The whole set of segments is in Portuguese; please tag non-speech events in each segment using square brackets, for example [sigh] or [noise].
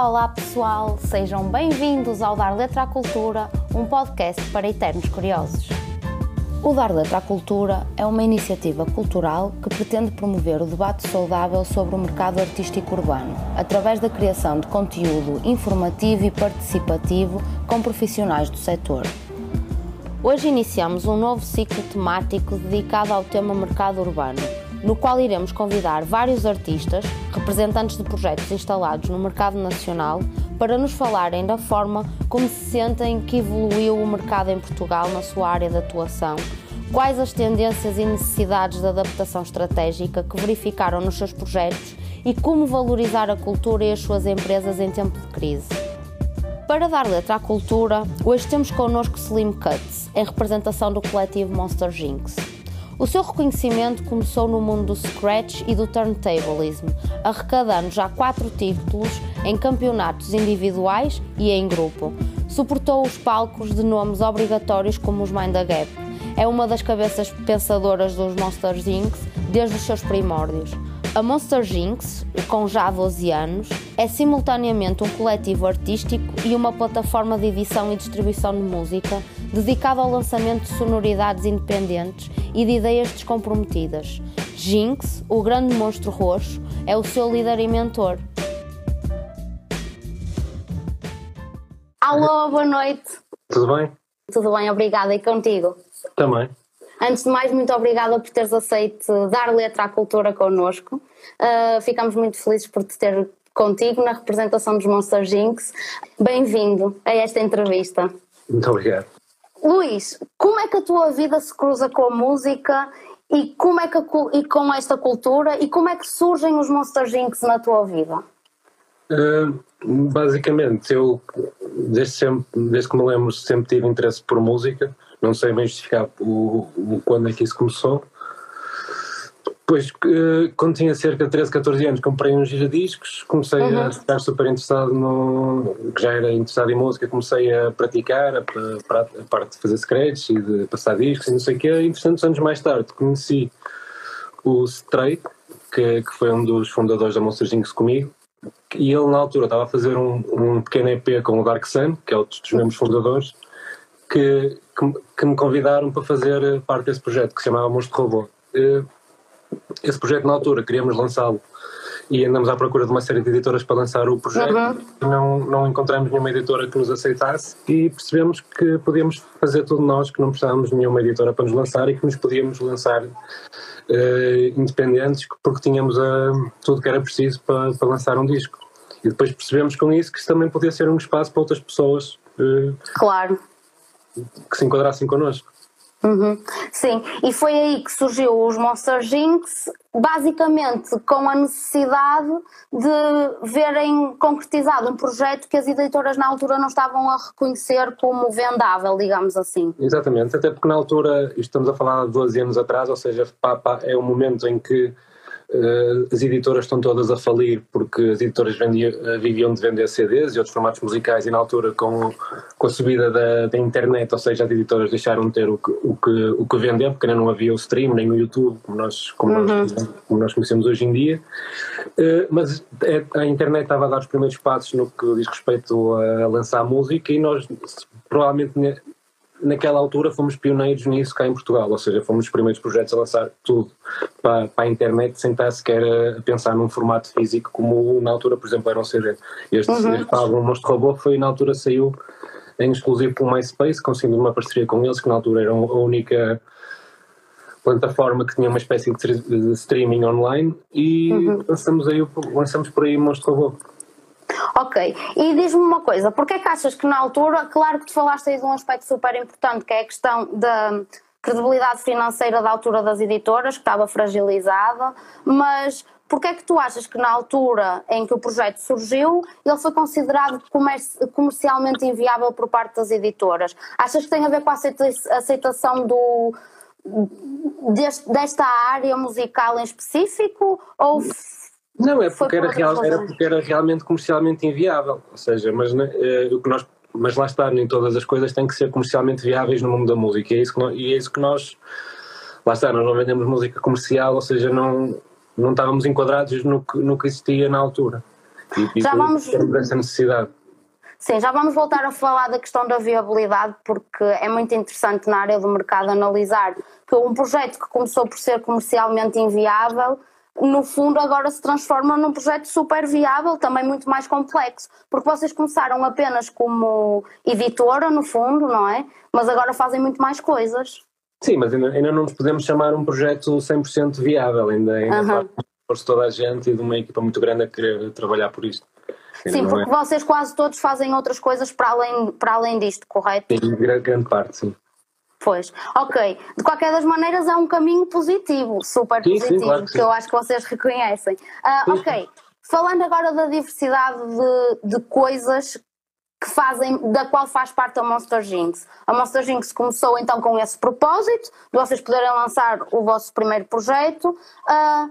Olá, pessoal, sejam bem-vindos ao Dar Letra à Cultura, um podcast para eternos curiosos. O Dar Letra à Cultura é uma iniciativa cultural que pretende promover o debate saudável sobre o mercado artístico urbano, através da criação de conteúdo informativo e participativo com profissionais do setor. Hoje iniciamos um novo ciclo temático dedicado ao tema mercado urbano no qual iremos convidar vários artistas, representantes de projetos instalados no mercado nacional, para nos falarem da forma como se sentem que evoluiu o mercado em Portugal na sua área de atuação, quais as tendências e necessidades de adaptação estratégica que verificaram nos seus projetos e como valorizar a cultura e as suas empresas em tempo de crise. Para dar letra à cultura, hoje temos connosco Slim Cuts, em representação do coletivo Monster Jinx. O seu reconhecimento começou no mundo do scratch e do turntablism, arrecadando já quatro títulos em campeonatos individuais e em grupo. Suportou os palcos de nomes obrigatórios como os Mind the Gap. É uma das cabeças pensadoras dos Monsters Inc. desde os seus primórdios. A Monster Jinx, com já 12 anos, é simultaneamente um coletivo artístico e uma plataforma de edição e distribuição de música dedicado ao lançamento de sonoridades independentes e de ideias descomprometidas. Jinx, o grande monstro roxo, é o seu líder e mentor. Alô, boa noite. Tudo bem? Tudo bem, obrigada. E contigo? Também. Antes de mais, muito obrigada por teres aceito dar letra à cultura connosco. Uh, ficamos muito felizes por te ter contigo na representação dos Monster Jinx. Bem-vindo a esta entrevista. Muito obrigado. Luís, como é que a tua vida se cruza com a música e, como é que e com esta cultura e como é que surgem os Monster Jinx na tua vida? Uh, basicamente, eu desde, sempre, desde que me lembro sempre tive interesse por música, não sei bem justificar o, o quando é que isso começou, depois, eh, quando tinha cerca de 13, 14 anos, comprei uns giradiscos, comecei uhum. a ficar super interessado no. que já era interessado em música, comecei a praticar a, a, a parte de fazer scratch e de passar discos e não sei o quê. Entretanto, anos mais tarde, conheci o Stray, que, que foi um dos fundadores da Monster Jinx comigo, e ele, na altura, estava a fazer um, um pequeno EP com o Dark Sun, que é outro dos membros fundadores, que, que, que, me convidaram para fazer parte desse projeto, que se chamava Monstro Robô. Eh, esse projeto na altura queríamos lançá-lo e andamos à procura de uma série de editoras para lançar o projeto. Uhum. Não, não encontramos nenhuma editora que nos aceitasse e percebemos que podíamos fazer tudo nós, que não precisávamos de nenhuma editora para nos lançar e que nos podíamos lançar uh, independentes porque tínhamos uh, tudo que era preciso para, para, lançar um disco. E depois percebemos com isso que isso também podia ser um espaço para outras pessoas uh, claro. que se enquadrassem connosco. Uhum. Sim, e foi aí que surgiu os Monster Jinx, basicamente com a necessidade de verem concretizado um projeto que as editoras na altura não estavam a reconhecer como vendável, digamos assim. Exatamente, até porque na altura, estamos a falar de 12 anos atrás, ou seja, é um momento em que as editoras estão todas a falir porque as editoras vendiam, uh, viviam de vender CDs e outros formatos musicais e na altura com, com a subida da, da internet, ou seja, as editoras deixaram de ter o que, o que, o que vender porque não havia o stream nem o YouTube como nós, como, uhum. nós, como nós conhecemos hoje em dia, uh, mas é, a internet estava a dar os primeiros passos no que diz respeito a lançar música e nós provavelmente naquela altura fomos pioneiros nisso cá em Portugal, ou seja, fomos os primeiros projetos a lançar tudo para, para a internet sem estar sequer a pensar num formato físico como na altura, por exemplo, era um CD. Este, uhum. este álbum Monstro Robô foi na altura saiu em exclusivo pelo MySpace, conseguimos uma parceria com eles, que na altura era a única plataforma que tinha uma espécie de streaming online e uhum. lançamos, aí, lançamos por aí Monstro Robô. Ok, e diz-me uma coisa, porque é que achas que na altura, claro que tu falaste aí de um aspecto super importante, que é a questão da credibilidade financeira da altura das editoras, que estava fragilizada, mas porque é que tu achas que na altura em que o projeto surgiu, ele foi considerado comercialmente inviável por parte das editoras? Achas que tem a ver com a aceitação do, deste, desta área musical em específico? Ou não, é porque, era, real, era porque era realmente comercialmente inviável. Ou seja, mas, é, o que nós, mas lá está, nem todas as coisas têm que ser comercialmente viáveis no mundo da música. E é isso que nós, e é isso que nós lá está, nós não vendemos música comercial, ou seja, não, não estávamos enquadrados no que, no que existia na altura. E, já vamos essa necessidade. Sim, já vamos voltar a falar da questão da viabilidade, porque é muito interessante na área do mercado analisar que um projeto que começou por ser comercialmente inviável no fundo agora se transforma num projeto super viável, também muito mais complexo, porque vocês começaram apenas como editora, no fundo, não é? Mas agora fazem muito mais coisas. Sim, mas ainda, ainda não nos podemos chamar um projeto 100% viável, ainda, ainda uhum. faz toda a gente e de uma equipa muito grande a querer trabalhar por isto. Sim, porque é. vocês quase todos fazem outras coisas para além, para além disto, correto? Sim, grande, grande parte, sim. Pois, ok. De qualquer das maneiras é um caminho positivo, super sim, positivo, sim, claro que, que eu acho que vocês reconhecem. Uh, ok, falando agora da diversidade de, de coisas que fazem, da qual faz parte a Monster Jinx. A Monster Jinx começou então com esse propósito, de vocês poderem lançar o vosso primeiro projeto, uh,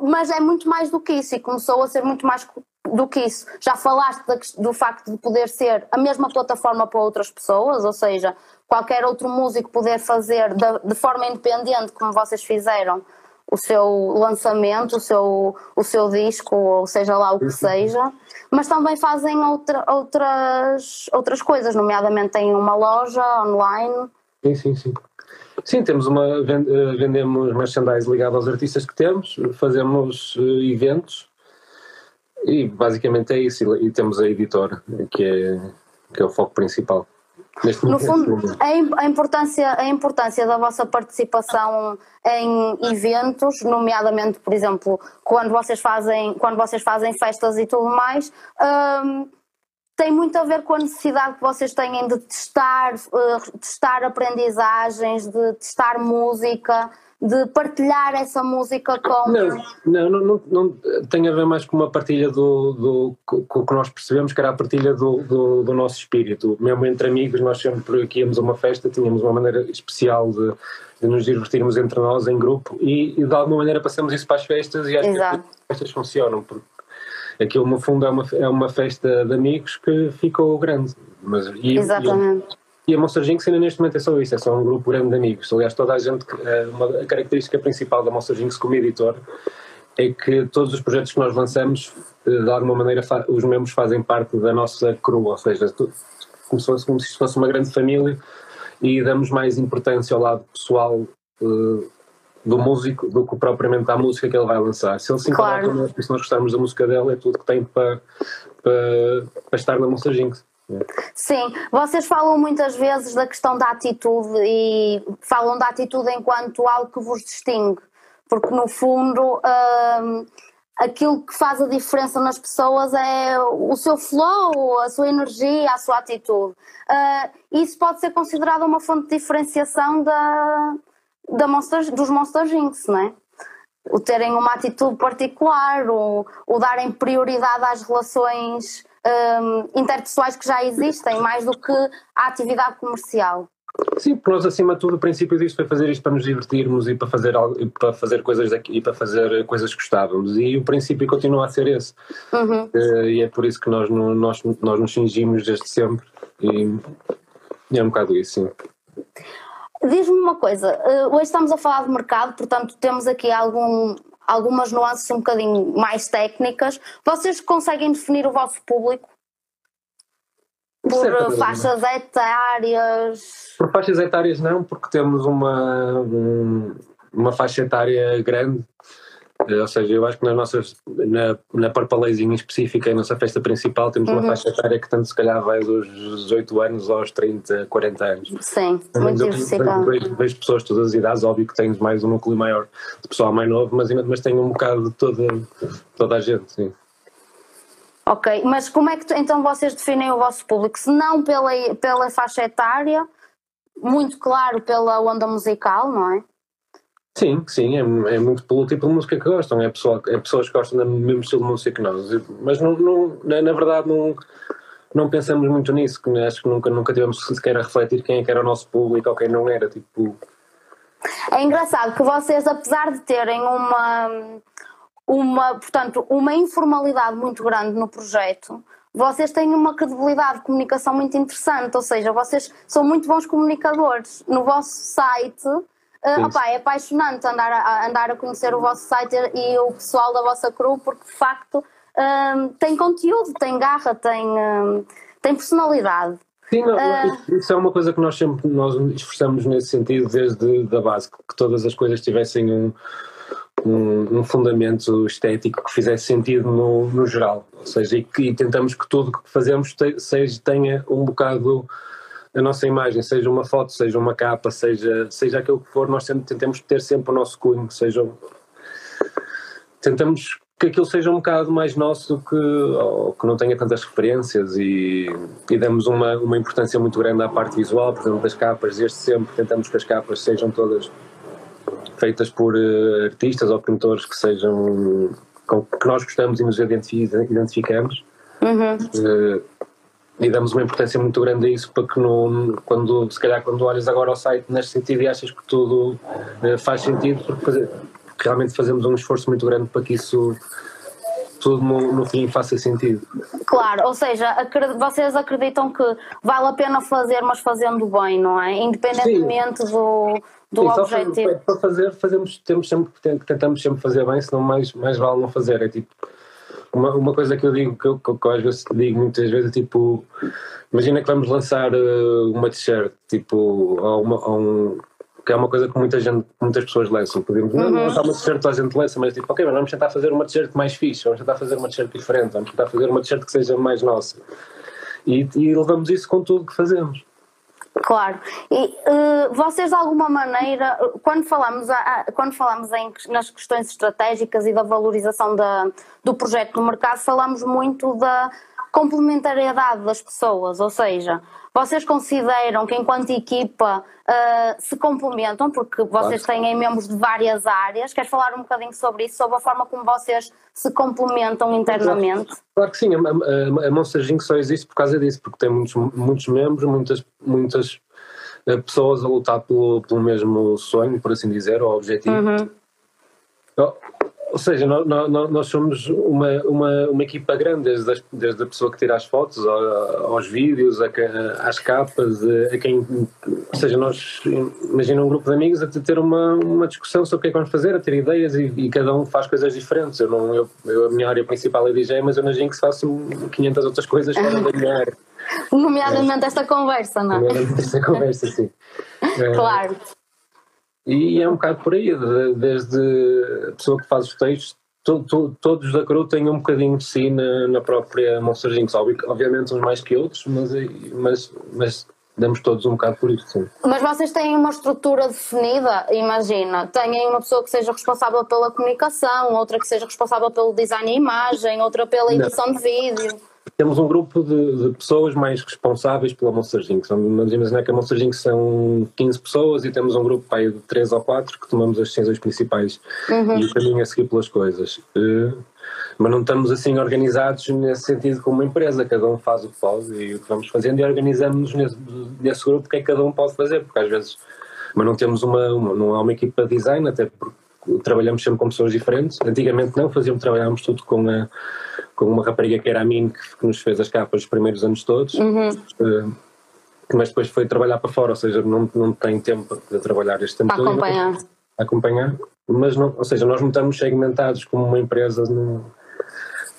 mas é muito mais do que isso e começou a ser muito mais do que isso. Já falaste do facto de poder ser a mesma plataforma para outras pessoas, ou seja, qualquer outro músico poder fazer de, de forma independente, como vocês fizeram, o seu lançamento, o seu, o seu disco, ou seja lá o que seja, mas também fazem outra, outras, outras coisas, nomeadamente têm uma loja online. Sim, sim, sim. Sim, temos uma, eh, vendemos merchandise ligado aos artistas que temos, fazemos eh, eventos e basicamente é isso. E temos a editora, que é, que é o foco principal. No fundo, a importância, a importância da vossa participação em eventos, nomeadamente, por exemplo, quando vocês fazem, quando vocês fazem festas e tudo mais, um, tem muito a ver com a necessidade que vocês têm de testar, uh, testar aprendizagens, de testar música, de partilhar essa música com. Não, não, não, não, tem a ver mais com uma partilha do, do com o que nós percebemos que era a partilha do, do, do, nosso espírito. Mesmo entre amigos, nós sempre que íamos a uma festa tínhamos uma maneira especial de, de nos divertirmos entre nós em grupo e, e, de alguma maneira passamos isso para as festas e acho que as festas funcionam porque aquilo no fundo é uma, é uma festa de amigos que ficou grande. Mas, e, Exatamente. E, a Monster Jinx ainda neste momento é só isso, é só um grupo grande de amigos. Aliás, toda a gente, eh, uma, a característica principal da Monster Jinx como editor é que todos os projetos que nós lançamos, eh, de alguma maneira, os membros fazem parte da nossa crew, ou seja, como se, fosse, como se fosse uma grande família e damos mais importância ao lado pessoal uh, do músico do que propriamente à música que ele vai lançar. Se ele se importar claro. se nós gostarmos da música dele, é tudo que tem para, para, para estar na Monster Jinx. Sim, vocês falam muitas vezes da questão da atitude e falam da atitude enquanto algo que vos distingue, porque no fundo hum, aquilo que faz a diferença nas pessoas é o seu flow, a sua energia, a sua atitude. Uh, isso pode ser considerado uma fonte de diferenciação da, da dos Monster Jinx, não é? O terem uma atitude particular, o, o darem prioridade às relações um, interpessoais que já existem, mais do que a atividade comercial. Sim, porque nós acima de tudo o princípio disto foi fazer isto para nos divertirmos e para fazer, para fazer coisas daqui, e para fazer coisas que gostávamos e o princípio continua a ser esse uhum. Eh, e é por isso que nós, nós, nós nos cingimos desde sempre e, é um bocado isso, sim. Diz-me uma coisa, eh, hoje estamos a falar de mercado, portanto temos aqui algum, algumas nuances um bocadinho mais técnicas. Vocês conseguem definir o vosso público? Por faixas etárias? Por faixas etárias não, porque temos uma, uma faixa etária grande ou seja, eu acho que nas nossas, na, na Parpalazinha específica, a nossa festa principal, temos uhum. uma faixa etária que tanto se calhar vai dos 18 anos aos 30, 40 anos. Sim, muito diversificado. Vejo, vejo, pessoas de todas as idades, óbvio que tens mais um núcleo maior de pessoal mais novo, mas, mas tenho um bocado de toda, toda a gente, sim. Ok, mas como é que então vocês definem o vosso público? Se não pela, pela faixa etária, muito claro pela onda musical, não é? Sim, sim, é, é, muito pelo tipo de música que gostam, é, pessoal, é pessoas que gostam do mesmo estilo de música que nós, mas não, não, na, verdade não, não pensamos muito nisso, que acho que nunca, nunca tivemos sequer a refletir quem é era o nosso público ou quem não era, tipo... É engraçado que vocês, apesar de terem uma, uma, portanto, uma informalidade muito grande no projeto, vocês têm uma credibilidade de comunicação muito interessante, ou seja, vocês são muito bons comunicadores. No vosso site Uh, opa, é apaixonante andar a, andar a conhecer o vosso site e o pessoal da vossa crew, porque de facto um, tem conteúdo, tem garra, tem, um, tem personalidade. Sim, não, uh, isso é uma coisa que nós sempre nós esforçamos nesse sentido desde a base, que todas as coisas tivessem um, um, um, fundamento estético que fizesse sentido no, no geral, ou seja, e, que, e tentamos que tudo que fazemos te, seja, tenha um bocado a nossa imagem, seja uma foto, seja uma capa, seja, seja aquilo que for, nós sempre, tentamos ter sempre o nosso cunho, seja tentamos que aquilo seja um bocado mais nosso do que, ou, que não tenha tantas referências e, e damos uma, uma importância muito grande à parte visual, por exemplo, das capas, desde sempre tentamos que as capas sejam todas feitas por uh, artistas ou pintores que sejam com, que nós gostamos e nos identificamos uhum. uh, e damos uma importância muito grande a isso para que não, quando, se calhar quando olhas agora ao site neste sentido e achas que tudo uh, faz sentido porque, fazer, porque realmente fazemos um esforço muito grande para que isso tudo no, no, fim faça sentido. Claro, ou seja, vocês acreditam que vale a pena fazer, mas fazendo bem, não é? Independentemente Sim. do, do Sim, objetivo. Para fazer, fazemos, temos sempre, tentamos sempre fazer bem, senão mais, mais vale não fazer. É tipo, uma, uma coisa que eu digo, que eu, que eu às vezes digo muitas vezes, é tipo, imagina que vamos lançar uh, uma t-shirt, tipo, ou, uma, ou um, que é uma coisa que muita gente, muitas pessoas lançam. Podemos uhum. não lançar uma t-shirt toda a gente lança, mas tipo, ok, mas vamos tentar fazer uma t-shirt mais fixe, vamos tentar fazer uma t-shirt diferente, vamos tentar fazer uma t-shirt que seja mais nossa. E, e levamos isso com tudo que fazemos. Claro. E uh, vocês de alguma maneira, quando falamos, a, quando falamos em, nas questões estratégicas e da valorização da, do projeto no mercado, falamos muito da complementariedade das pessoas, ou seja, vocês consideram que enquanto equipa uh, se complementam, porque vocês claro. têm membros de várias áreas, queres falar um bocadinho sobre isso, sobre a forma como vocês se complementam internamente? Claro, claro que sim, a, a, a Monster Inc. só existe por causa disso, porque tem muitos, muitos membros, muitas, muitas uh, pessoas a lutar pelo, pelo mesmo sonho, por assim dizer, ou objetivo. Uhum. Oh, ou seja, nós, nós, somos uma, uma, uma equipa grande, desde a, desde a pessoa que tira as fotos, aos vídeos, às capas, a quem. Ou seja, nós imagina um grupo de amigos a ter uma, uma discussão sobre o que é que vamos fazer, a ter ideias e, e cada um faz coisas diferentes. Eu, não, eu, eu, a minha área principal é DJ, mas eu na Jinx faço 500 outras coisas fora da minha área. [laughs] Nomeadamente é. esta conversa, não é? Nomeadamente esta conversa, sim. [laughs] claro. E é um bocado por aí, desde a pessoa que faz os textos, to, to, todos da Cru têm um bocadinho de si na, na própria Monster Jinx, obviamente uns mais que outros, mas, mas, mas damos todos um bocado por isso, sim. Mas vocês têm uma estrutura definida, imagina, têm uma pessoa que seja responsável pela comunicação, outra que seja responsável pelo design e imagem, outra pela edição Não. de vídeo temos um grupo de, de, pessoas mais responsáveis pela Monster Jinx. Vamos imaginar que a Monster Jinx são 15 pessoas e temos um grupo pai, de 3 ou 4 que tomamos as decisões principais uhum. e o caminho a seguir pelas coisas. Uh, mas não estamos assim organizados nesse sentido como uma empresa, cada um faz o que pode e o que vamos fazendo e organizamos nesse, nesse grupo o que é que cada um pode fazer, porque às vezes, mas não temos uma, uma não há uma equipa de design, até porque trabalhamos sempre com pessoas diferentes. Antigamente não, fazíamos, trabalhávamos tudo com, a, com uma rapariga que era a mim, que, que, nos fez as capas os primeiros anos todos, uhum. uh, mas depois foi trabalhar para fora, ou seja, não, não tem tempo de trabalhar este tempo para todo. Acompanhar. acompanhar. Mas, não, ou seja, nós não estamos segmentados como uma empresa, não,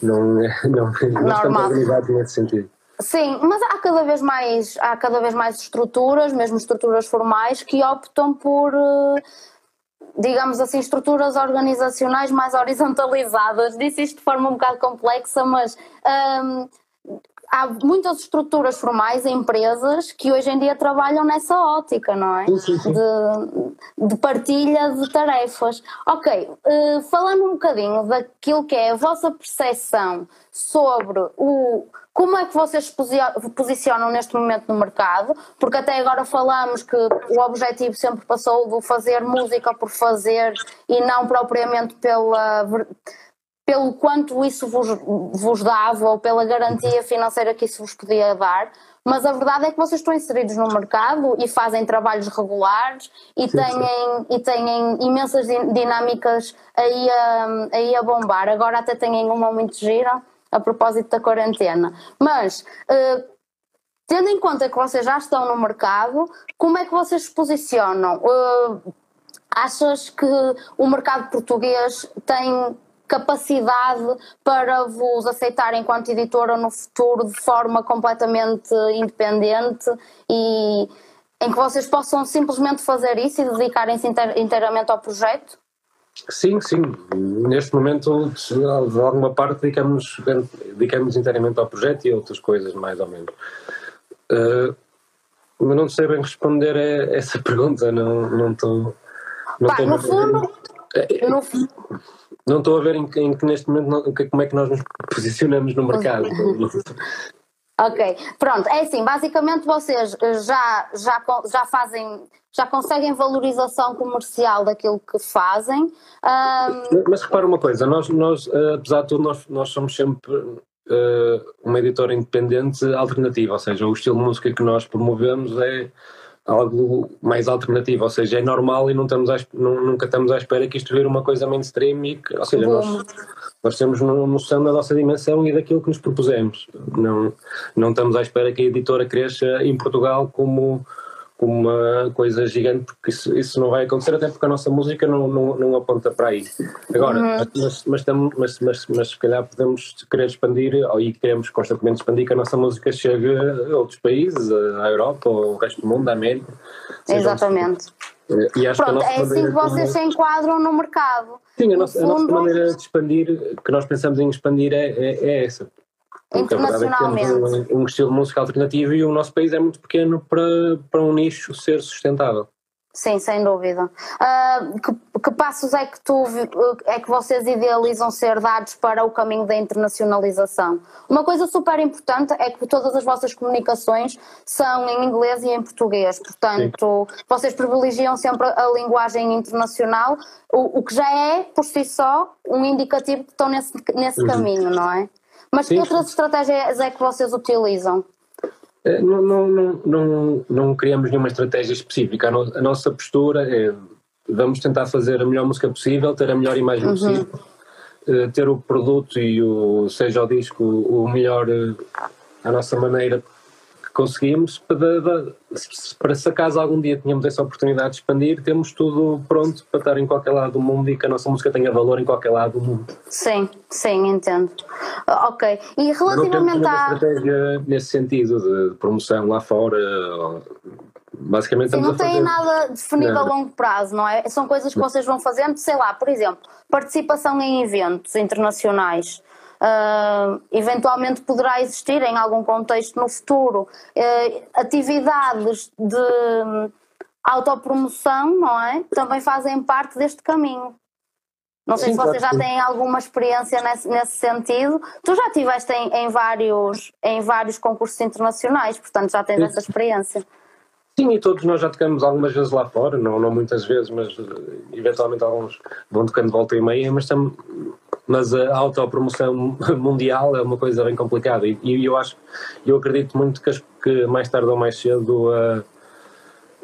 não, [laughs] não, não estamos organizados nesse sentido. Sim, mas há cada vez mais há cada vez mais estruturas, mesmo estruturas formais, que optam por uh, digamos assim, estruturas organizacionais mais horizontalizadas. Disse isto de forma um bocado complexa, mas um, há muitas estruturas formais em empresas que hoje em dia trabalham nessa ótica, não é? Sim, sim. De, de, partilha de tarefas. Ok, uh, falando um bocadinho daquilo que é a vossa percepção sobre o como é que vocês se posicionam neste momento no mercado? Porque até agora falamos que o objetivo sempre passou de fazer música por fazer e não propriamente pela, pelo quanto isso vos, vos dava ou pela garantia financeira que isso vos podia dar. Mas a verdade é que vocês estão inseridos no mercado e fazem trabalhos regulares e, sim, têm, sim. e têm imensas dinâmicas aí a, aí a bombar. Agora até têm uma muito gira a propósito da quarentena. Mas, uh, tendo em conta que vocês já estão no mercado, como é que vocês se posicionam? Uh, achas que o mercado português tem capacidade para vos aceitar enquanto editora no futuro de forma completamente independente e em que vocês possam simplesmente fazer isso e dedicarem-se inteiramente ao projeto? Sim, sim. Neste momento, de alguma parte, dedicamos, dedicamos inteiramente ao projeto e a outras coisas, mais ou menos. Uh, mas não sei bem responder a essa [laughs] pergunta, não, não estou. Não Pá, no fundo. É, no... Não estou a ver em que, em que neste momento não, como é que nós nos posicionamos no mercado. [laughs] ok, pronto, é assim, basicamente vocês já, já, já fazem, já conseguem valorização comercial daquilo que fazem. Um... Mas repara uma coisa, nós, nós eh, apesar de tudo, nós, nós somos sempre uh, uma editora independente alternativa, ou seja, o estilo de música que nós promovemos é algo mais alternativo, ou seja, é normal e não estamos à, não, nunca estamos à espera que isto vire uma coisa mainstream e que, ou seja, nós, nós temos noção da nossa dimensão e daquilo que nos propusemos. Não, não estamos à espera que a editora cresça em Portugal como como uma coisa gigante, porque isso, isso não vai acontecer, até porque a nossa música não, não, não aponta para aí. Agora, uhum. mas, mas, mas, mas, mas, se calhar podemos querer expandir, ou e queremos constantemente expandir que a nossa música chegue a outros países, à Europa, ou ao resto do mundo, à América. Exatamente. E acho Pronto, que é assim que vocês se enquadram no mercado. Sim, a nossa, fundo... a nossa maneira de expandir, que nós pensamos em expandir é, é, é essa. Porque internacionalmente. É um, um, estilo de música alternativo e o nosso país é muito pequeno para, para um nicho ser sustentável. Sim, sem dúvida. Uh, que, que, passos é que, tu, é que vocês idealizam ser dados para o caminho da internacionalização? Uma coisa super importante é que todas as vossas comunicações são em inglês e em português, portanto, Sim. vocês privilegiam sempre a linguagem internacional, o, o, que já é, por si só, um indicativo que estão nesse, nesse uhum. caminho, não é? Mas Sim. que outras estratégias é que vocês utilizam? É, não, não, não, não, não criamos nenhuma estratégia específica. A, no, a, nossa postura é vamos tentar fazer a melhor música possível, ter a melhor imagem uhum. possível, eh, ter o produto e o, seja o disco o melhor eh, à nossa maneira conseguimos para, para se acaso algum dia tenhamos essa oportunidade de expandir, temos tudo pronto para estar em qualquer lado do mundo e que a nossa música tenha valor em qualquer lado do mundo. Sim, sim, entendo. Ok. E relativamente à. estratégia nesse sentido de promoção lá fora. Basicamente Sim, não tem nada definido não. a longo prazo, não é? São coisas que vocês vão fazendo, sei lá, por exemplo, participação em eventos internacionais uh, eventualmente poderá existir em algum contexto no futuro uh, atividades de autopromoção, não é? Também fazem parte deste caminho. Não sei Sim, se vocês já têm alguma experiência nesse, nesse sentido. Tu já estiveste em, em, vários, em vários concursos internacionais, portanto já tens Sim. essa experiência. Sim, e todos nós já tocamos algumas vezes lá fora, não, não muitas vezes, mas uh, eventualmente alguns vão tocando volta e meia, mas tam, mas a autopromoção [laughs] mundial é uma coisa bem complicada e, e eu acho, eu acredito muito que, as, que mais tarde ou mais cedo uh,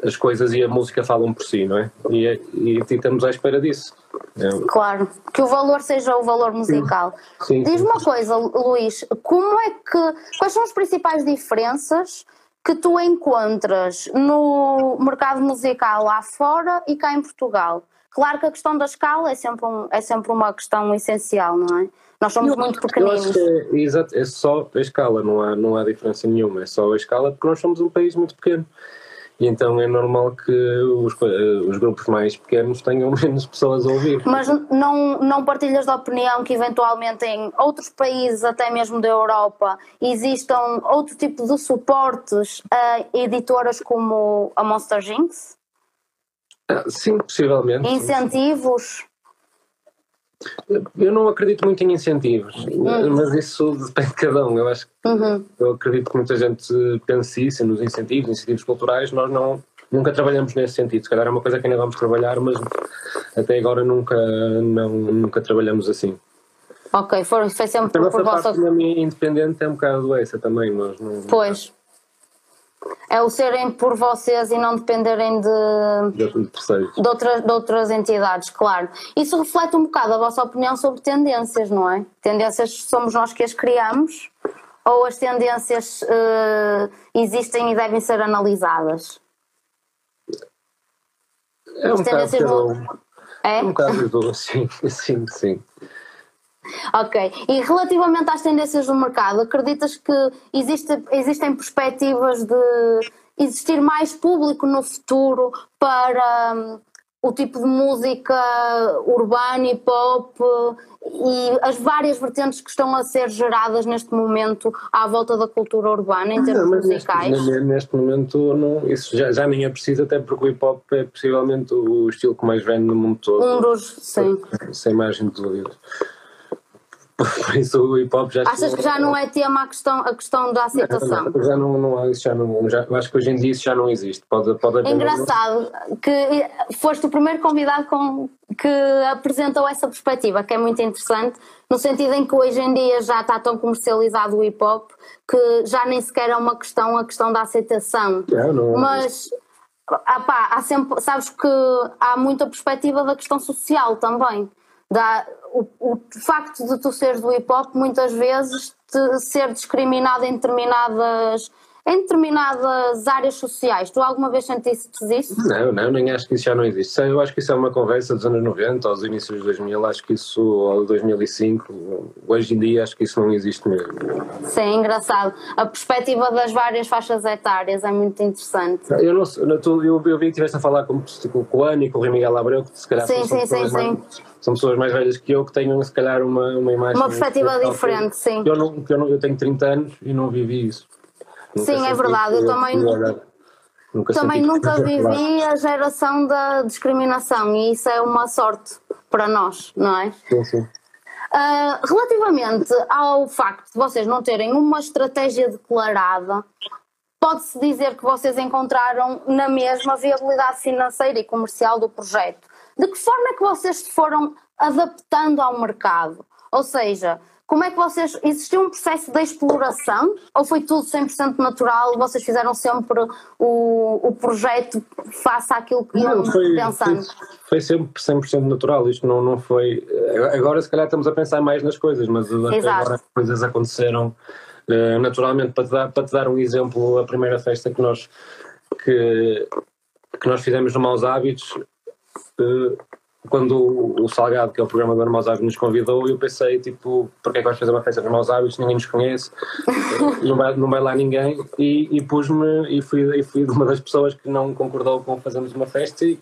as coisas e a música falam por si, não é? E, e, e estamos à espera disso. É. Claro, que o valor seja o valor musical. Diz-me uma coisa, Luís, como é que, quais são as principais diferenças que tu encontras no mercado musical lá fora e cá em Portugal? Claro que a questão da escala é sempre, um, é sempre uma questão essencial, não é? Nós somos muito pequeninos. É, exato, é só a escala, não há, não há diferença nenhuma, é só a escala porque nós somos um país muito pequeno. E então é normal que os, os grupos mais pequenos tenham [laughs] menos pessoas a ouvir. Mas não, não partilhas da opinião que eventualmente em outros países, até mesmo da Europa, existam outro tipo de suportes a editoras como a Monster Jinx? Ah, sim, possivelmente. Incentivos? Eu não acredito muito em incentivos, uhum. mas isso depende de cada um. Eu acho que uhum. eu acredito que muita gente pense isso nos incentivos, incentivos culturais. Nós não nunca trabalhamos nesse sentido. Se calhar é uma coisa que ainda vamos trabalhar, mas até agora nunca não nunca trabalhamos assim. Ok, foi, foi sempre a por, vossa. A minha independente é um bocado essa também, mas não. Pois é o serem por vocês e não dependerem de, de, de, outras, de outras entidades, claro. Isso reflete um bocado a vossa opinião sobre tendências, não é? Tendências somos nós que as criamos ou as tendências uh, existem e devem ser analisadas? É um bocado, no... é? um bocado [laughs] sim, sim, sim. Ok. E relativamente às tendências do mercado, acreditas que existe, existem perspectivas de existir mais público no futuro para hum, o tipo de música urbana e pop e as várias vertentes que estão a ser geradas neste momento à volta da cultura urbana em termos não, musicais? Neste, neste momento não, isso já, já nem é preciso, até porque o hip hop é possivelmente o estilo que mais vende no mundo todo. Um dos, sim. Sem margem de dúvida. Por isso o hip hop já Achas que já não é tema a questão, a questão da aceitação? Não, não, já não, não, já não já, acho que hoje em dia isso já não existe. Pode, pode haver Engraçado que foste o primeiro convidado com, que apresentou essa perspectiva, que é muito interessante, no sentido em que hoje em dia já está tão comercializado o hip hop que já nem sequer é uma questão a questão da aceitação. É, não, Mas ah, pá, há sempre, sabes que há muita perspectiva da questão social também. O, o facto de tu seres do hip hop muitas vezes te ser discriminado em determinadas em determinadas áreas sociais. Tu alguma vez sentiste isso? Não, não, nem acho que isso já não existe. Eu acho que isso é uma conversa dos anos 90, aos inícios de 2000, acho que isso, ou 2005, hoje em dia acho que isso não existe mesmo. Sim, engraçado. A perspectiva das várias faixas etárias é muito interessante. Eu não eu, eu, eu vi que estiveste a falar com, com o Ani e com o Rui Miguel Abreu, que se calhar sim, sim, sim, sim. são pessoas mais velhas que eu que tenham se calhar uma, uma imagem. Uma perspectiva diferente, sim. Eu, não, eu, não, eu tenho 30 anos e não vivi isso. Nunca Sim, é verdade. Eu também, nunca, também nunca vivi a geração da discriminação e isso é uma sorte para nós, não é? Sim, sim. Uh, relativamente ao facto de vocês não terem uma estratégia declarada, pode-se dizer que vocês encontraram na mesma viabilidade financeira e comercial do projeto. De que forma é que vocês se foram adaptando ao mercado? Ou seja, como é que vocês. Existiu um processo de exploração ou foi tudo 100% natural? Vocês fizeram sempre o, o projeto face àquilo que iam pensando? Foi, foi sempre 100% natural. Isto não, não foi. Agora, se calhar, estamos a pensar mais nas coisas, mas agora as coisas aconteceram uh, naturalmente. Para te, dar, para te dar um exemplo, a primeira festa que nós, que, que nós fizemos no Maus Hábitos. Uh, quando o Salgado, que é o programa do Maus Hábitos, nos convidou, eu pensei, tipo, porque é que vais fazer uma festa dos Maus Hábitos, ninguém nos conhece, [laughs] não, vai, não vai lá ninguém, e, e pus-me, e fui, e fui uma das pessoas que não concordou com fazermos uma festa, e,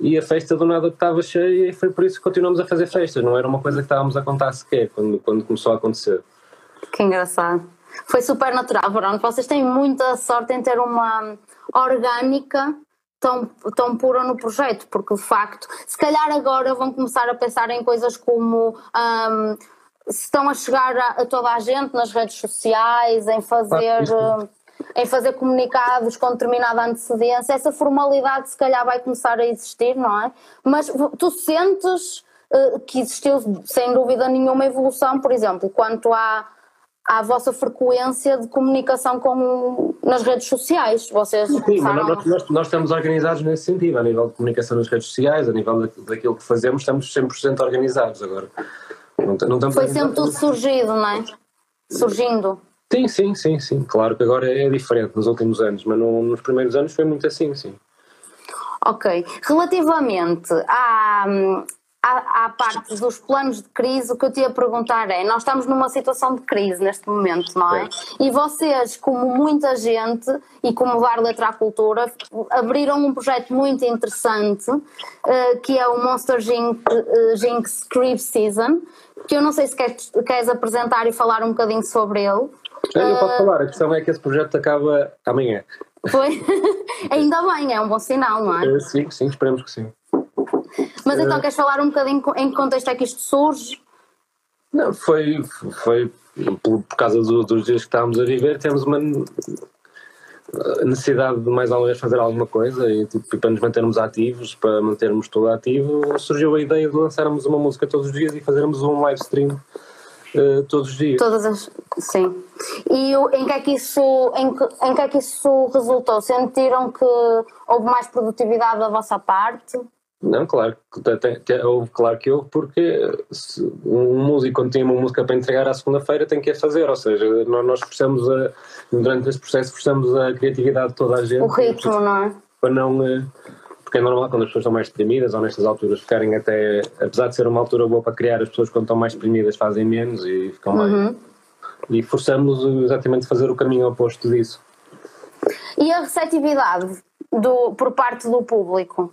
e a festa do nada estava cheia, e foi por isso que continuamos a fazer festas, não era uma coisa que estávamos a contar sequer, quando, quando começou a acontecer. Que engraçado. Foi super natural, Bruno. Vocês têm muita sorte em ter uma orgânica tão, tão pura no projeto, porque de facto, se calhar agora vão começar a pensar em coisas como um, se estão a chegar a, a, toda a gente nas redes sociais, em fazer. em fazer comunicados com determinada antecedência, essa formalidade se calhar vai começar a existir, não é? Mas tu sentes uh, que existiu sem dúvida nenhuma evolução, por exemplo, quanto à à vossa frequência de comunicação com, nas redes sociais. Vocês Sim, nós, nós, nós, estamos organizados nesse sentido, a nível de comunicação nas redes sociais, a nível da, daquilo que fazemos, estamos 100% organizados agora. Não, não Foi sempre tudo surgido, não é? Surgindo. Sim, sim, sim, sim. Claro que agora é diferente nos últimos anos, mas no, nos primeiros anos foi muito assim, sim. Ok. Relativamente à, à, à, parte dos planos de crise, o que eu te ia perguntar é: nós estamos numa situação de crise neste momento, não é? E vocês, como muita gente e como Dar Letra à Cultura, abriram um projeto muito interessante uh, que é o Monster Jinx, uh, Jinx Creep Season, que eu não sei se queres, queres apresentar e falar um bocadinho sobre ele. Eu posso uh, falar, a questão é que esse projeto acaba amanhã. Foi? [laughs] Ainda bem, é um bom sinal, não é? Sim, sim, esperemos que sim. Mas então, queres falar um bocadinho em que contexto é que isto surge? Não, foi, foi por, por causa do, dos dias que estávamos a viver, temos uma necessidade de mais uma vez fazer alguma coisa e tipo, para nos mantermos ativos, para mantermos tudo ativo, surgiu a ideia de lançarmos uma música todos os dias e fazermos um live stream uh, todos os dias. Todas as. Sim. E em que, é que isso, em, que, em que é que isso resultou? Sentiram que houve mais produtividade da vossa parte? Não, claro, claro que houve, porque um músico, quando tem uma música para entregar à segunda-feira, tem que a fazer, ou seja, nós forçamos a, durante esse processo, forçamos a criatividade de toda a gente. O ritmo, não é? Para não, eh, porque é normal quando as pessoas estão mais deprimidas ou nestas alturas ficarem até, apesar de ser uma altura boa para criar, as pessoas quando estão mais deprimidas fazem menos e ficam mais. Uhum. E forçamos exatamente a fazer o caminho oposto disso. E a receptividade do, por parte do público?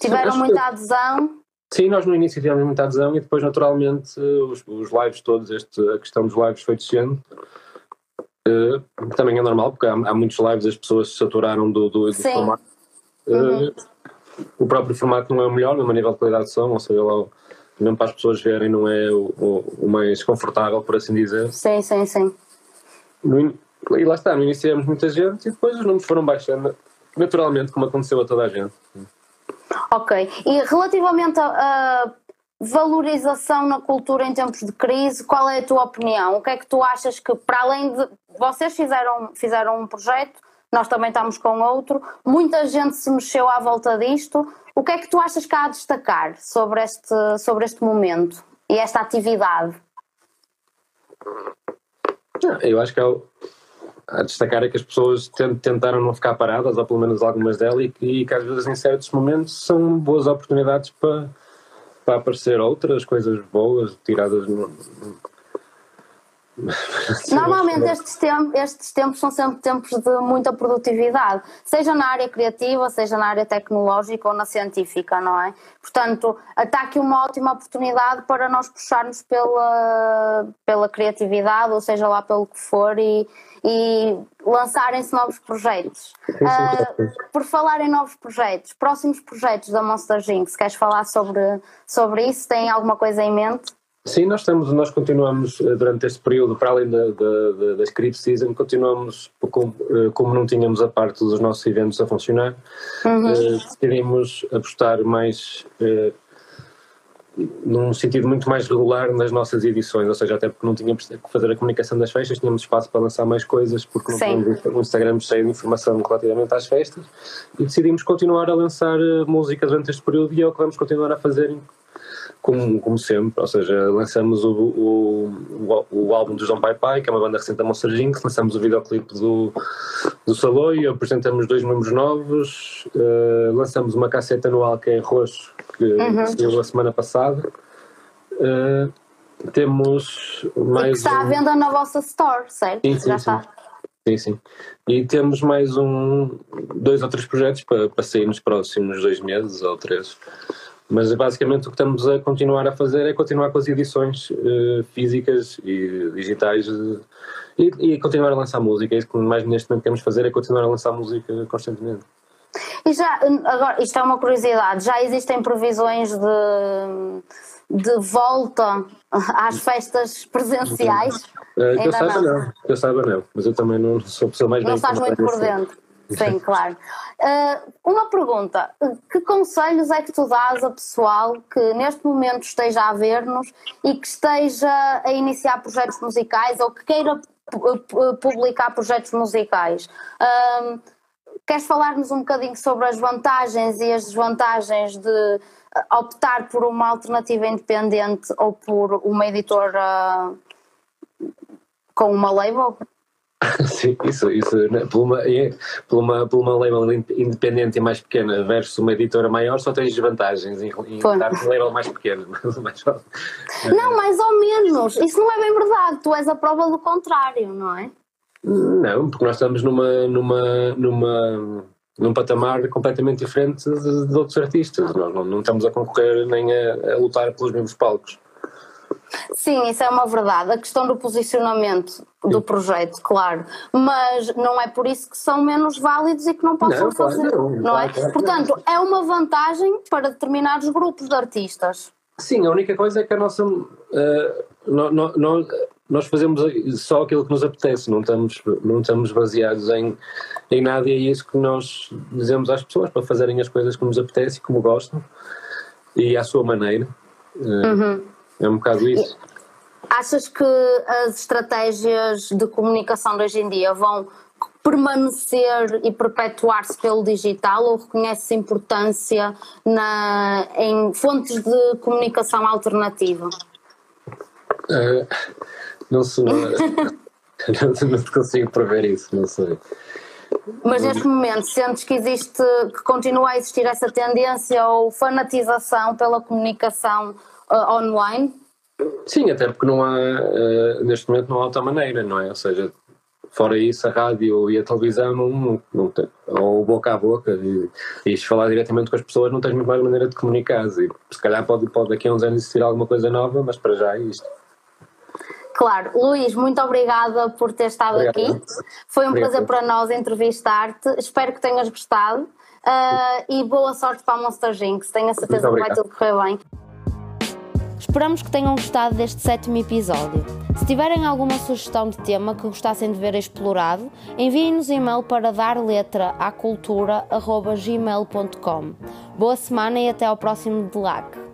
Tiveram muita adesão? Sim, nós no início tivemos muita adesão e depois, naturalmente, os, os lives todos, este, a questão dos lives foi descendo. Eh, também é normal, porque há, há muitos lives, as pessoas se saturaram do, do, do formato. Uhum. o próprio formato não é o melhor, no nível de qualidade de som, ou seja, lá, mesmo para as pessoas verem, não é o, o, o mais confortável, por assim dizer. Sim, sim, sim. No e lá está, no início tivemos muita gente e depois os números foram baixando, naturalmente, como aconteceu a toda a gente. Ok. E relativamente a, a valorização na cultura em tempos de crise, qual é a tua opinião? O que é que tu achas que, para além de. Vocês fizeram, fizeram um projeto, nós também estamos com outro, muita gente se mexeu à volta disto. O que é que tu achas que há a destacar sobre este, sobre este momento e esta atividade? Eu acho que há, o- a destacar é que as pessoas ten- tentaram não ficar paradas, ou pelo menos algumas delas, e que, e que às vezes em certos momentos são boas oportunidades para, para aparecer outras coisas boas tiradas no. Normalmente estes, tem- estes tempos são sempre tempos de muita produtividade, seja na área criativa, seja na área tecnológica ou na científica, não é? Portanto, está aqui uma ótima oportunidade para nós puxarmos pela, pela criatividade, ou seja lá pelo que for, e, e lançarem-se novos projetos. claro. por falar em novos projetos, próximos projetos da Monster Jinx, queres falar sobre, sobre isso? Tem alguma coisa em mente? Sim, nós, estamos, nós continuamos eh, durante este período, para além da, da, da, script season, continuamos, como, eh, como não tínhamos a parte dos nossos eventos a funcionar, eh, decidimos apostar mais eh, num sentido muito mais regular nas nossas edições, ou seja, até porque não tínhamos que fazer a comunicação das festas, tínhamos espaço para lançar mais coisas, porque não tínhamos um Instagram cheio de informação relativamente às festas, e decidimos continuar a lançar eh, música durante este período e é o que vamos continuar a fazer como, como sempre, ou seja, lançamos o, o, o, o álbum do João Pai Pai, que é uma banda recente da Monster Jinx, lançamos o videoclipe do, do Saloio, apresentamos dois números novos, eh, lançamos uma casseta anual que é Roxo, que Uhum. saiu a semana passada. Eh, temos E que mais está à um- venda na vossa store, certo? Sim, sim, Já sim. está. Sim, sim. E temos mais um, dois ou três projetos para, para sair nos próximos dois meses ou três. Mas basicamente o que estamos a continuar a fazer é continuar com as edições eh, físicas e digitais eh, e, e continuar a lançar música. É isso que mais neste momento queremos fazer é continuar a lançar música constantemente. E já, agora, isto é uma curiosidade, já existem previsões de, de volta às festas presenciais? Eh, que eu saiba não. não. que eu saiba não, mas eu também não sou a pessoa mais Não bem estás muito por nesse- dentro. Sim, claro. Uh, uma pergunta: que conselhos é que tu dás a pessoal que neste momento esteja a ver-nos e que esteja a iniciar projetos musicais ou que queira pu- pu- publicar projetos musicais? Um, queres falar-nos um bocadinho sobre as vantagens e as desvantagens de uh, optar por uma alternativa independente ou por uma editora com uma label? [laughs] Sim, isso, isso né, por, uma, por, uma, por uma label in- independente e mais pequena versus uma editora maior só tens desvantagens em, em dar um label mais pequeno. [laughs] mais- Não, mais ou menos. Isso não é bem verdade. Tu és a prova do contrário, não é? Não, porque nós estamos numa, numa, numa, num patamar completamente diferente de, de outros artistas. Nós não, não estamos a concorrer nem a, a lutar pelos mesmos palcos. Sim, isso é uma verdade. A questão do posicionamento do projeto, claro. Mas não é por isso que são menos válidos e que não possam Não, fazer. não. não Claro, é? claro não. Portanto, é uma vantagem para determinados grupos de artistas. Sim, a única coisa é que a nossa. eh, nó- nó- nó- nós fazemos só aquilo que nos apetece, não estamos, não estamos baseados em, em nada e é isso que nós dizemos às pessoas para fazerem as coisas que nos apetece e como gostam e à sua maneira. Eh, É um bocado isso. Achas que as estratégias de comunicação de hoje em dia vão permanecer e perpetuar-se pelo digital ou reconheces importância na, em fontes de comunicação alternativa? Eh, não sei. [laughs] não, não consigo prever isso, não sei. Mas neste momento sentes que existe, que continua a existir essa tendência ou fanatização pela comunicação uh, online? Sim, até porque não há, uh, neste momento não há outra maneira, não é? Ou seja, fora isso a rádio e a televisão não, não, tem, ou boca a boca e, e falar diretamente com as pessoas não tens muito mais maneira de comunicar e se calhar pode, pode daqui a uns anos existir alguma coisa nova, mas para já é isto. Claro, Luís, muito obrigada por ter estado Obrigado. aqui. Foi um Obrigado. prazer para nós entrevistar-te. Espero que tenhas gostado uh, e boa sorte para a Monster Jinx. Tenho a certeza que vai tudo correr bem. Esperamos que tenham gostado deste sétimo episódio. Se tiverem alguma sugestão de tema que gostassem de ver explorado, enviem-nos e-mail para darletraacultura.gmail.com. Boa semana e até ao próximo DELAC.